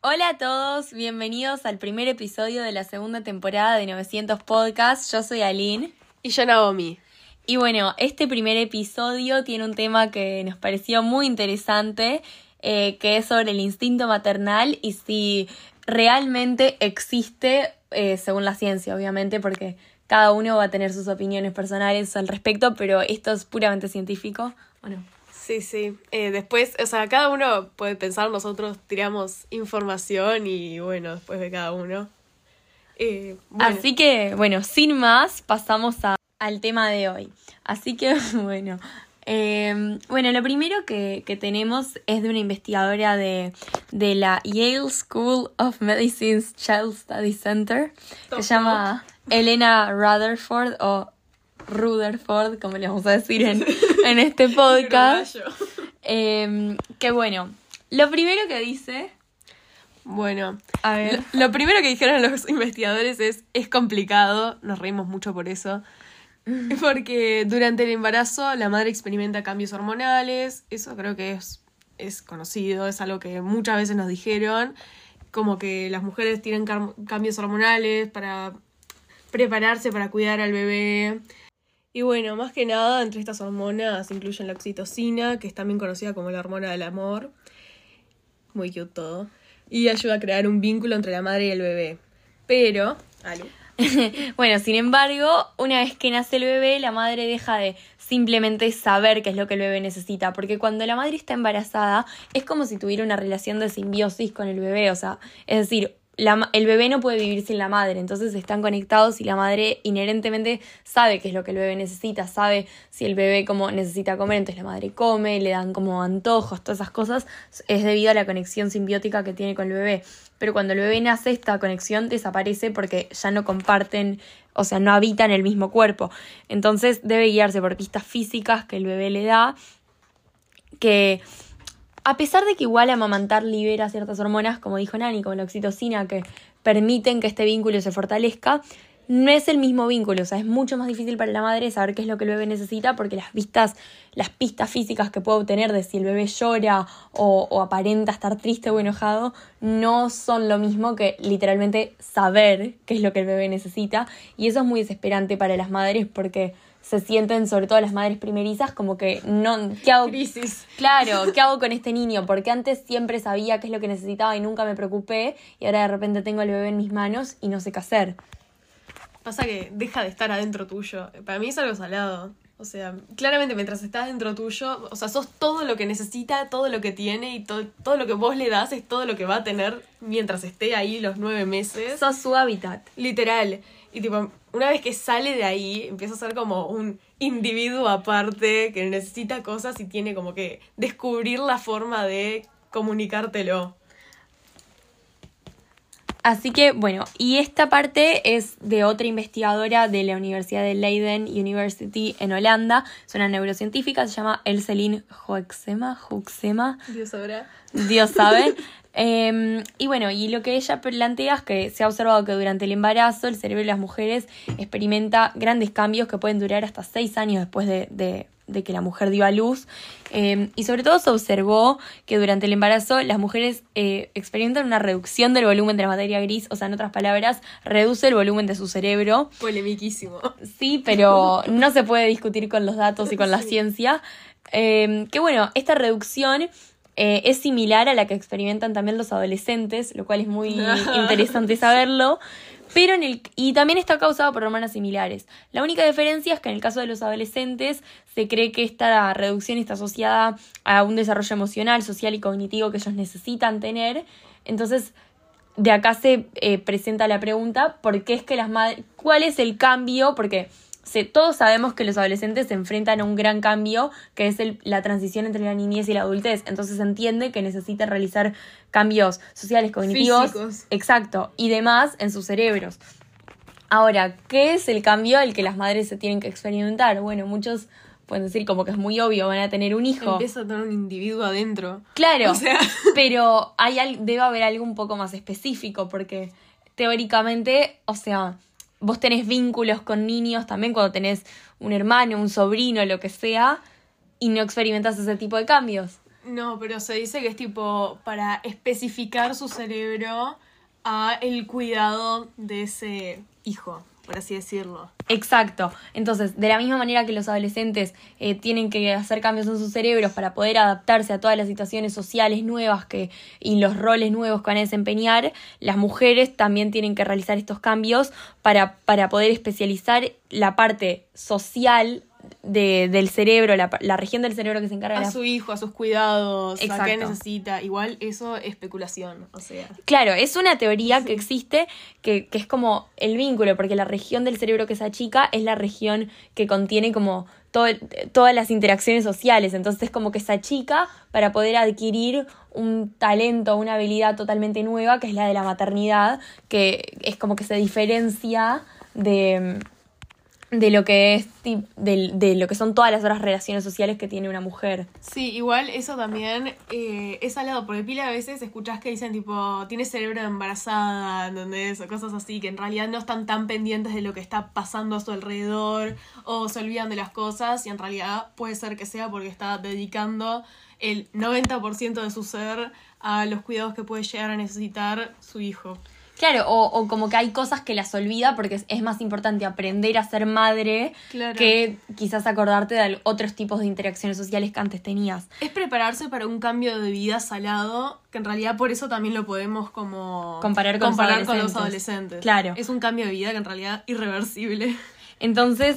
Hola a todos, bienvenidos al primer episodio de la segunda temporada de 900 Podcast. Yo soy Aline. Y yo Naomi. Y bueno, este primer episodio tiene un tema que nos pareció muy interesante, eh, que es sobre el instinto maternal y si realmente existe, eh, según la ciencia, obviamente, porque cada uno va a tener sus opiniones personales al respecto, pero esto es puramente científico, ¿o no? Sí, sí. Eh, después, o sea, cada uno puede pensar, nosotros tiramos información y bueno, después de cada uno. Eh, Así que, bueno, sin más, pasamos al tema de hoy. Así que, bueno. Em, bueno, lo primero que, tenemos es de una investigadora de, de, la Yale School of Medicine's Child Study Center, que se llama Elena Rutherford o Rutherford, como le vamos a decir en, en este podcast. Em, que bueno, lo primero que dice. Bueno, a ver. Lo, primero que dijeron los investigadores es: es complicado, nos reímos mucho por eso. Porque durante el embarazo la madre experimenta cambios hormonales, eso creo que es, es conocido, es algo que muchas veces nos dijeron, como que las mujeres tienen cambios hormonales para prepararse para cuidar al bebé. Y bueno, más que nada, entre estas hormonas incluyen la oxitocina, que es también conocida como la hormona del amor. Muy cute todo. Y ayuda a crear un vínculo entre la madre y el bebé. Pero. bueno, sin embargo, una vez que nace el bebé, la madre deja de simplemente saber qué es lo que el bebé necesita, porque cuando la madre está embarazada es como si tuviera una relación de simbiosis con el bebé, o sea, es decir, el bebé no puede vivir sin la madre, entonces están conectados y la madre inherentemente sabe qué es lo que el bebé necesita, sabe si el bebé como necesita comer, entonces la madre come, le dan como antojos, todas esas cosas, es debido a la conexión simbiótica que tiene con el bebé. Pero cuando el bebé nace, esta conexión desaparece porque ya no comparten, o sea, no habitan el mismo cuerpo. Entonces debe guiarse por pistas físicas que el bebé le da, que a pesar de que igual amamantar libera ciertas hormonas, como dijo Nani, como la oxitocina, que permiten que este vínculo se fortalezca, no es el mismo vínculo, o sea, es mucho más difícil para la madre saber qué es lo que el bebé necesita porque las vistas, las pistas físicas que puede obtener de si el bebé llora o, o, aparenta estar triste o enojado no son lo mismo que literalmente saber qué es lo que el bebé necesita. Y eso es muy desesperante para las madres porque se sienten, sobre todo las madres primerizas, como que no. ¿Qué hago? Crisis. Claro, ¿qué hago con este niño? Porque antes siempre sabía qué es lo que necesitaba y nunca me preocupé, y ahora de repente tengo al bebé en mis manos y no sé qué hacer. Pasa que deja de estar adentro tuyo. Para mí es algo salado. O sea, claramente mientras estás dentro tuyo, o sea, sos todo lo que necesita, todo lo que tiene y todo, todo lo que vos le das es todo lo que va a tener mientras esté ahí los nueve meses. Sos su hábitat. Literal. Y tipo, una vez que sale de ahí, empieza a ser como un individuo aparte que necesita cosas y tiene como que descubrir la forma de comunicártelo. Así que bueno, y esta parte es de otra investigadora de la Universidad de Leiden University en Holanda, es una neurocientífica, se llama Elseline Hoeksema, Hoeksema. Dios sabrá. Dios sabe. Em, y bueno, y lo que ella plantea es que se ha observado que durante el embarazo el cerebro de las mujeres experimenta grandes cambios que pueden durar hasta seis años después de, que la mujer dio a luz. Em, y sobre todo se observó que durante el embarazo las mujeres eh, experimentan una reducción del volumen de la materia gris, o sea, en otras palabras, reduce el volumen de su cerebro. Polemiquísimo. Sí, pero no se puede discutir con los datos y con la ciencia. Em, que bueno, esta reducción eh, es similar a la que experimentan también los adolescentes, lo cual es muy interesante saberlo. Pero en el, y también está causado por hormonas similares. La única diferencia es que en el caso de los adolescentes se cree que esta reducción está asociada a un desarrollo emocional, social y cognitivo que ellos necesitan tener. Entonces, de acá se eh, presenta la pregunta, ¿por qué es que las madres, cuál es el cambio? Porque todos sabemos que los adolescentes se enfrentan a un gran cambio, que es la transición entre la niñez y la adultez. Entonces se entiende que necesitan realizar cambios sociales, cognitivos, exacto, y demás en sus cerebros. Ahora, ¿qué es el cambio al que las madres se tienen que experimentar? Bueno, muchos pueden decir como que es muy obvio, van a tener un hijo. Empieza a tener un individuo adentro. Claro, pero hay, debe haber algo un poco más específico, porque teóricamente, o sea, vos tenés vínculos con niños también cuando tenés un hermano, un sobrino, lo que sea, y no experimentas ese tipo de cambios. No, pero se dice que es tipo para especificar su cerebro a el cuidado de ese hijo por así decirlo. Exacto. Entonces, de la misma manera que los adolescentes eh, tienen que hacer cambios en sus cerebros para poder adaptarse a todas las situaciones sociales nuevas que, y los roles nuevos que van a desempeñar, las mujeres también tienen que realizar estos cambios para, para poder especializar la parte social de, del cerebro, la, la, región del cerebro que se encarga a de su hijo, a sus cuidados, a qué necesita. Igual eso es especulación, o sea. Claro, es una teoría que existe que, que, es como el vínculo, porque la región del cerebro que se achica es la región que contiene como todo, todas las interacciones sociales. Entonces es como que se achica para poder adquirir un talento, una habilidad totalmente nueva, que es la de la maternidad, que es como que se diferencia de de lo que es de, de, lo que son todas las otras relaciones sociales que tiene una mujer. Sí, igual eso también eh, es alado, porque pila a veces escuchas que dicen tipo, tiene cerebro embarazada, ¿entendés? O cosas así, que en realidad no están tan pendientes de lo que está pasando a su alrededor, o se olvidan de las cosas, y en realidad puede ser que sea porque está dedicando el 90% de su ser a los cuidados que puede llegar a necesitar su hijo. Claro, o, como que hay cosas que las olvida porque es, más importante aprender a ser madre que quizás acordarte de otros tipos de interacciones sociales que antes tenías. Es prepararse para un cambio de vida salado, que en realidad por eso también lo podemos como comparar con, los, adolescentes. Claro. Es un cambio de vida que en realidad es irreversible. Entonces,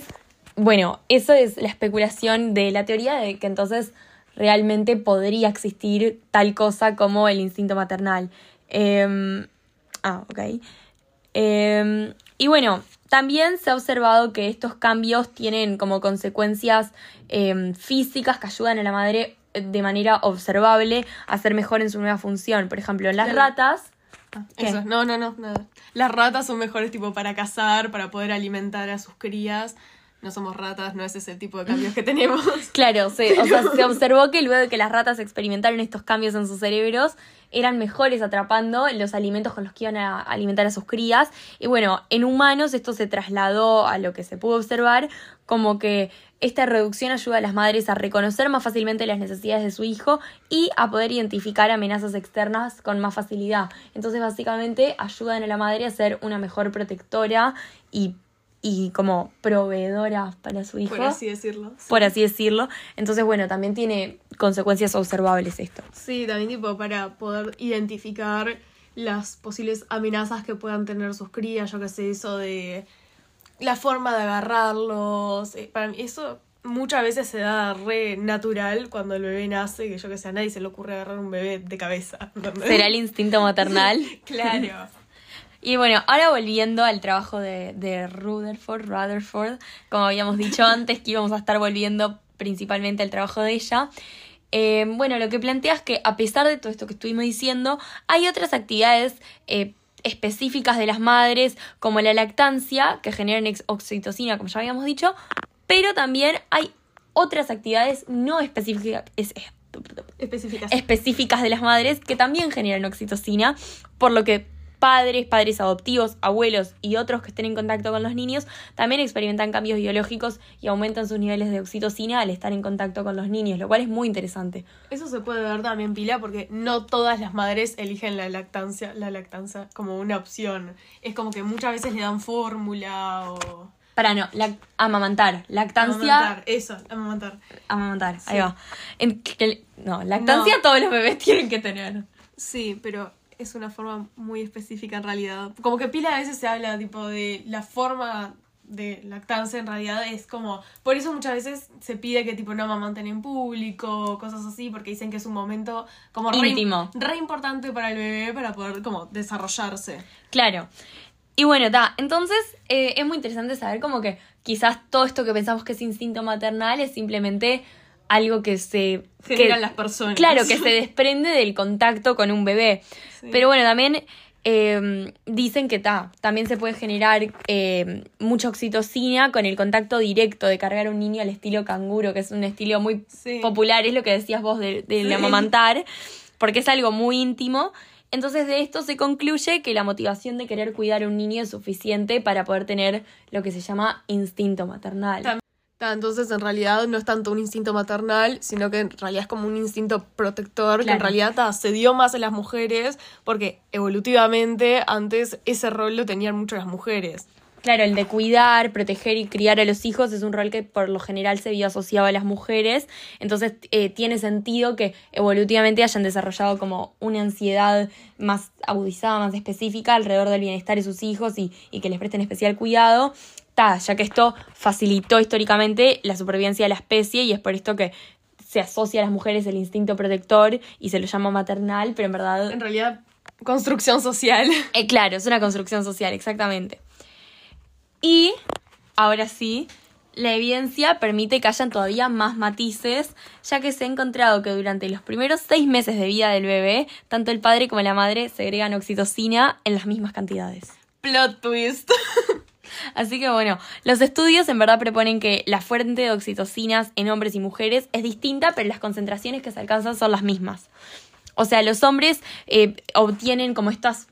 bueno, eso es la especulación de la teoría de que entonces realmente podría existir tal cosa como el instinto maternal. Eh, Ah, ok. Em, y bueno, también se ha observado que estos cambios tienen como consecuencias em, físicas que ayudan a la madre eh, de manera observable a ser mejor en su nueva función. Por ejemplo, en las ratas. Ah, eso, no, no, no, nada. Las ratas son mejores tipo para cazar, para poder alimentar a sus crías no somos ratas, no es ese tipo de cambios que tenemos. Claro, se, o sea, se observó que luego de que las ratas experimentaron estos cambios en sus cerebros, eran mejores atrapando los alimentos con los que iban a alimentar a sus crías. Y bueno, en humanos esto se trasladó a lo que se pudo observar, como que esta reducción ayuda a las madres a reconocer más fácilmente las necesidades de su hijo y a poder identificar amenazas externas con más facilidad. Entonces, básicamente, ayudan a la madre a ser una mejor protectora y y como proveedora para su hijo. Por así decirlo. Por así decirlo. Entonces, bueno, también tiene consecuencias observables esto. Sí, también tipo para poder identificar las posibles amenazas que puedan tener sus crías, yo qué sé, eso de la forma de agarrarlos. Eh, para mí eso muchas veces se da re natural cuando el bebé nace, que yo que sé, a nadie se le ocurre agarrar un bebé de cabeza. ¿Será el instinto maternal? claro. Y bueno, ahora volviendo al trabajo de, de Rutherford, Rutherford, como habíamos dicho antes, que íbamos a estar volviendo principalmente al trabajo de ella. Eh, bueno, lo que plantea es que a pesar de todo esto que estuvimos diciendo, hay otras actividades eh, específicas de las madres, como la lactancia, que generan oxitocina, como ya habíamos dicho, pero también hay otras actividades no específicas, específicas. específicas de las madres que también generan oxitocina, por lo que padres, padres adoptivos, abuelos y otros que estén en contacto con los niños también experimentan cambios biológicos y aumentan sus niveles de oxitocina al estar en contacto con los niños, lo cual es muy interesante. Eso se puede ver también, Pila, porque no todas las madres eligen la lactancia, la lactancia como una opción. Es como que muchas veces le dan fórmula o... Para no, la, amamantar. Lactancia. Amamantar, eso, amamantar. Amamantar, ahí va. no, lactancia todos los bebés tienen que tener. Sí, pero es una forma muy específica en realidad. Como que pila a veces se habla tipo de la forma de lactancia en realidad es como por eso muchas veces se pide que tipo no amamanten en público cosas así porque dicen que es un momento como íntimo. re, importante para el bebé para poder como desarrollarse. Claro. Y bueno da entonces eh, es muy interesante saber como que quizás todo esto que pensamos que es instinto maternal es simplemente algo que se... Generan las personas. Claro, que se desprende del contacto con un bebé. Pero bueno, también em, dicen que ta, también se puede generar em, mucha oxitocina con el contacto directo de cargar a un niño al estilo canguro, que es un estilo muy popular, es lo que decías vos de, de amamantar, porque es algo muy íntimo. Entonces de esto se concluye que la motivación de querer cuidar a un niño es suficiente para poder tener lo que se llama instinto maternal. Entonces, en realidad no es tanto un instinto maternal, sino que en realidad es como un instinto protector, que en realidad se dio más en las mujeres, porque evolutivamente antes ese rol lo tenían mucho las mujeres. Claro, el de cuidar, proteger y criar a los hijos es un rol que por lo general se vio asociado a las mujeres, entonces eh, tiene sentido que evolutivamente hayan desarrollado como una ansiedad más agudizada, más específica alrededor del bienestar de sus hijos y, y que les presten especial cuidado, ta, ya que esto facilitó históricamente la supervivencia de la especie y es por esto que se asocia a las mujeres el instinto protector y se lo llama maternal, pero en verdad... En realidad, construcción social. Eh, claro, es una construcción social, exactamente. Y ahora sí, la evidencia permite que hayan todavía más matices, ya que se ha encontrado que durante los primeros seis meses de vida del bebé, tanto el padre como la madre segregan oxitocina en las mismas cantidades. Plot twist. Así que bueno, los estudios en verdad proponen que la fuente de oxitocinas en hombres y mujeres es distinta, pero las concentraciones que se alcanzan son las mismas. O sea, los hombres eh, obtienen como estas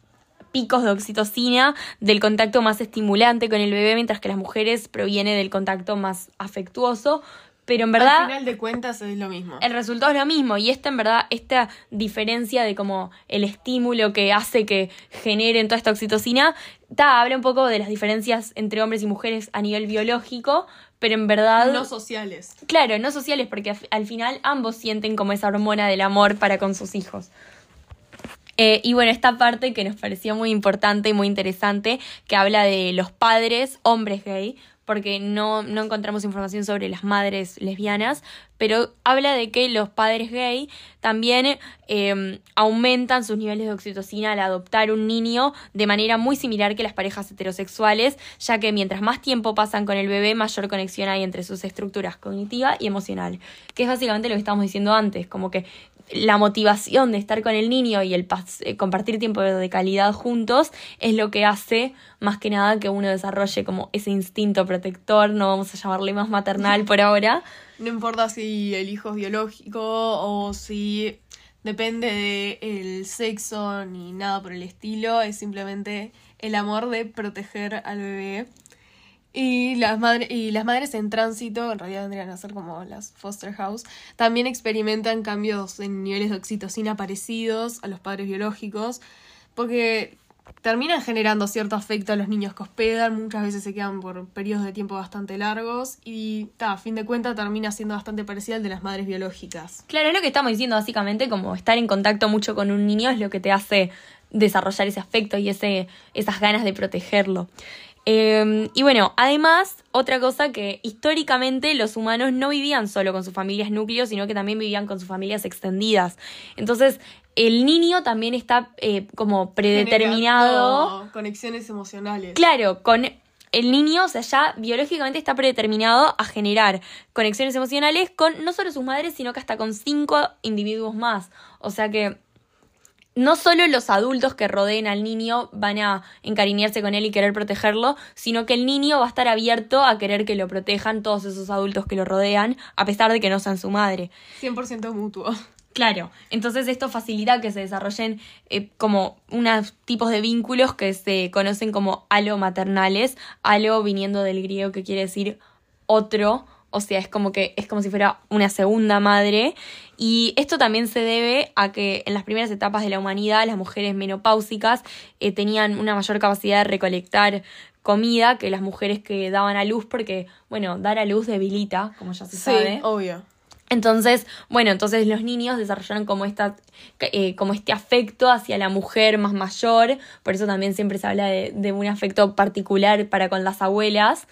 picos de oxitocina del contacto más estimulante con el bebé, mientras que las mujeres proviene del contacto más afectuoso. Pero en verdad. Al final de cuentas es lo mismo. El resultado es lo mismo. Y esta, en verdad, esta diferencia de como el estímulo que hace que generen toda esta oxitocina, ta, habla un poco de las diferencias entre hombres y mujeres a nivel biológico, pero en verdad... No sociales. Claro, no sociales, porque al final ambos sienten como esa hormona del amor para con sus hijos. Eh, y bueno, esta parte que nos pareció muy importante y muy interesante, que habla de los padres, hombres gay, porque no, no encontramos información sobre las madres lesbianas, pero habla de que los padres gay también em, aumentan sus niveles de oxitocina al adoptar un niño de manera muy similar que las parejas heterosexuales, ya que mientras más tiempo pasan con el bebé, mayor conexión hay entre sus estructuras cognitiva y emocional, que es básicamente lo que estábamos diciendo antes, como que la motivación de estar con el niño y el eh, compartir tiempo de calidad juntos es lo que hace más que nada que uno desarrolle como ese instinto protector, no vamos a llamarle más maternal por ahora. No importa si el hijo es biológico o si depende del sexo ni nada por el estilo, es simplemente el amor de proteger al bebé y las, madres y las madres en tránsito, en realidad vendrían a ser como las foster house, también experimentan cambios en niveles de oxitocina parecidos a los padres biológicos, porque terminan generando cierto afecto a los niños que hospedan, muchas veces se quedan por periodos de tiempo bastante largos y a fin de cuentas termina siendo bastante parecido al de las madres biológicas. Claro, es lo que estamos diciendo básicamente, como estar en contacto mucho con un niño es lo que te hace desarrollar ese afecto y ese, esas ganas de protegerlo. Em, y bueno, además, otra cosa que históricamente los humanos no vivían solo con sus familias núcleos, sino que también vivían con sus familias extendidas. Entonces, el niño también está eh, como predeterminado. conexiones emocionales. Claro, con el niño, o sea, ya biológicamente está predeterminado a generar conexiones emocionales con no solo sus madres, sino que hasta con cinco individuos más. O sea que no solo los adultos que rodeen al niño van a encariñarse con él y querer protegerlo, sino que el niño va a estar abierto a querer que lo protejan todos esos adultos que lo rodean, a pesar de que no sean su madre. 100% mutuo. Claro, entonces esto facilita que se desarrollen eh, como unos tipos de vínculos que se conocen como alomaternales, alo viniendo del griego que quiere decir otro o sea, es como que es como si fuera una segunda madre. Y esto también se debe a que en las primeras etapas de la humanidad las mujeres menopáusicas eh, tenían una mayor capacidad de recolectar comida que las mujeres que daban a luz, porque, bueno, dar a luz debilita, como ya se sí, sabe. obvio. Entonces, bueno, entonces los niños desarrollaron como, esta, eh, como este afecto hacia la mujer más mayor, por eso también siempre se habla de, de un afecto particular para con las abuelas,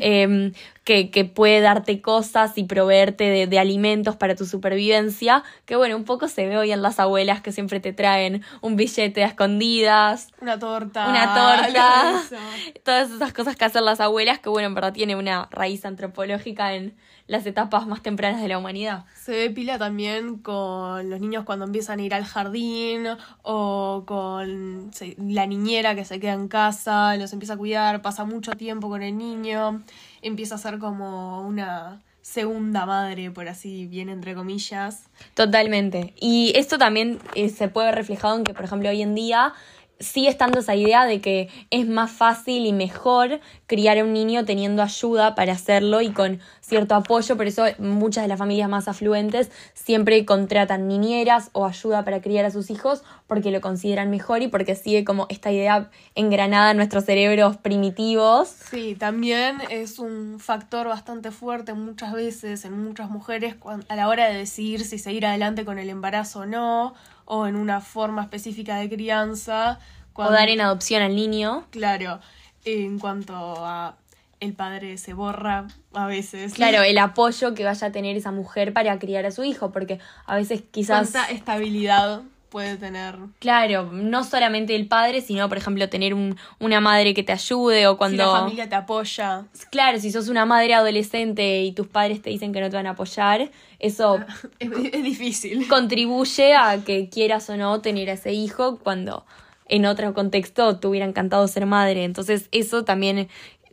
Em, que, que, puede darte cosas y proveerte de, de, alimentos para tu supervivencia, que bueno, un poco se ve hoy en las abuelas que siempre te traen un billete a escondidas, una torta, una torta, todas esas cosas que hacen las abuelas, que bueno, en verdad tiene una raíz antropológica en las etapas más tempranas de la humanidad. Se ve pila también con los niños cuando empiezan a ir al jardín o con la niñera que se queda en casa, los empieza a cuidar, pasa mucho tiempo con el niño, empieza a ser como una segunda madre, por así bien entre comillas. Totalmente. Y esto también eh, se puede ver reflejado en que, por ejemplo, hoy en día sigue estando esa idea de que es más fácil y mejor criar a un niño teniendo ayuda para hacerlo y con cierto apoyo, por eso muchas de las familias más afluentes siempre contratan niñeras o ayuda para criar a sus hijos porque lo consideran mejor y porque sigue como esta idea engranada en nuestros cerebros primitivos. Sí, también es un factor bastante fuerte muchas veces en muchas mujeres a la hora de decidir si seguir adelante con el embarazo o no, o en una forma específica de crianza. O dar en adopción al niño. Claro, en cuanto a el padre se borra a veces. Claro, el apoyo que vaya a tener esa mujer para criar a su hijo, porque a veces quizás... Cuánta estabilidad puede tener. Claro, no solamente el padre, sino, por ejemplo, tener un, una madre que te ayude o cuando... Si la familia te apoya. Claro, si sos una madre adolescente y tus padres te dicen que no te van a apoyar, eso... es, es difícil. Contribuye a que quieras o no tener a ese hijo cuando en otro contexto te hubiera encantado ser madre. Entonces eso también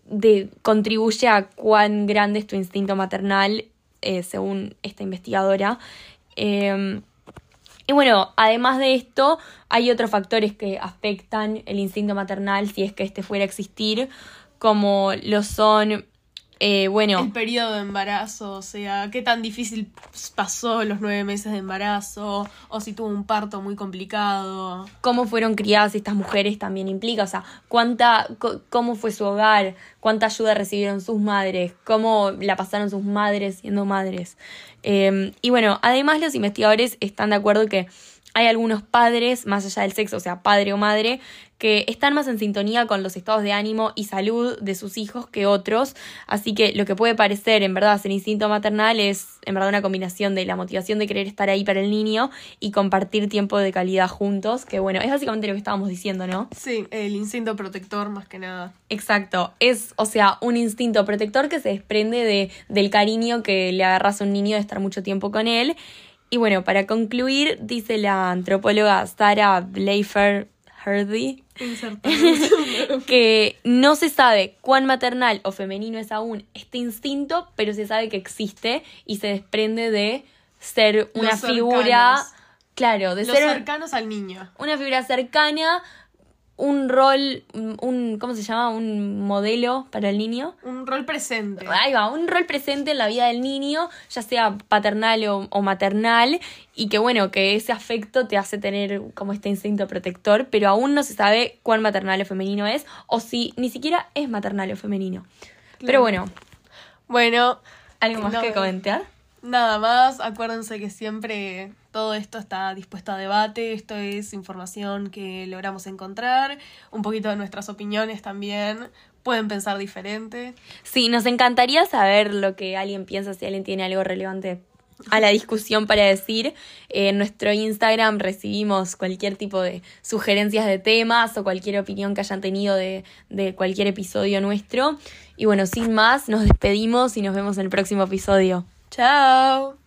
de, contribuye a cuán grande es tu instinto maternal, eh, según esta investigadora. Em, y bueno, además de esto, hay otros factores que afectan el instinto maternal si es que este fuera a existir, como lo son eh, bueno. El periodo de embarazo, o sea, qué tan difícil pasó los nueve meses de embarazo, o si tuvo un parto muy complicado. Cómo fueron criadas estas mujeres también implica, o sea, cuánta, cómo fue su hogar, cuánta ayuda recibieron sus madres, cómo la pasaron sus madres siendo madres. Em, y bueno, además los investigadores están de acuerdo que hay algunos padres, más allá del sexo, o sea, padre o madre, que están más en sintonía con los estados de ánimo y salud de sus hijos que otros. Así que lo que puede parecer, en verdad, ser instinto maternal es, en verdad, una combinación de la motivación de querer estar ahí para el niño y compartir tiempo de calidad juntos, que bueno, es básicamente lo que estábamos diciendo, ¿no? Sí, el instinto protector más que nada. Exacto, es, o sea, un instinto protector que se desprende de, del cariño que le agarras a un niño de estar mucho tiempo con él. Y bueno, para concluir, dice la antropóloga Sarah Bleifer Hardy que no se sabe cuán maternal o femenino es aún este instinto, pero se sabe que existe y se desprende de ser una figura, claro, de Los ser cercanos al niño. Una figura cercana un rol, un, ¿cómo se llama? Un modelo para el niño. Un rol presente. Ahí va, un rol presente en la vida del niño, ya sea paternal o, maternal, y que bueno, que ese afecto te hace tener como este instinto protector, pero aún no se sabe cuán maternal o femenino es, o si ni siquiera es maternal o femenino. Pero bueno. Bueno. ¿Algo más que comentar? Nada más, acuérdense que siempre todo esto está dispuesto a debate, esto es información que logramos encontrar, un poquito de nuestras opiniones también, pueden pensar diferente. Sí, nos encantaría saber lo que alguien piensa, si alguien tiene algo relevante a la discusión para decir. En nuestro Instagram recibimos cualquier tipo de sugerencias de temas o cualquier opinión que hayan tenido de, de cualquier episodio nuestro. Y bueno, sin más, nos despedimos y nos vemos en el próximo episodio. Chao.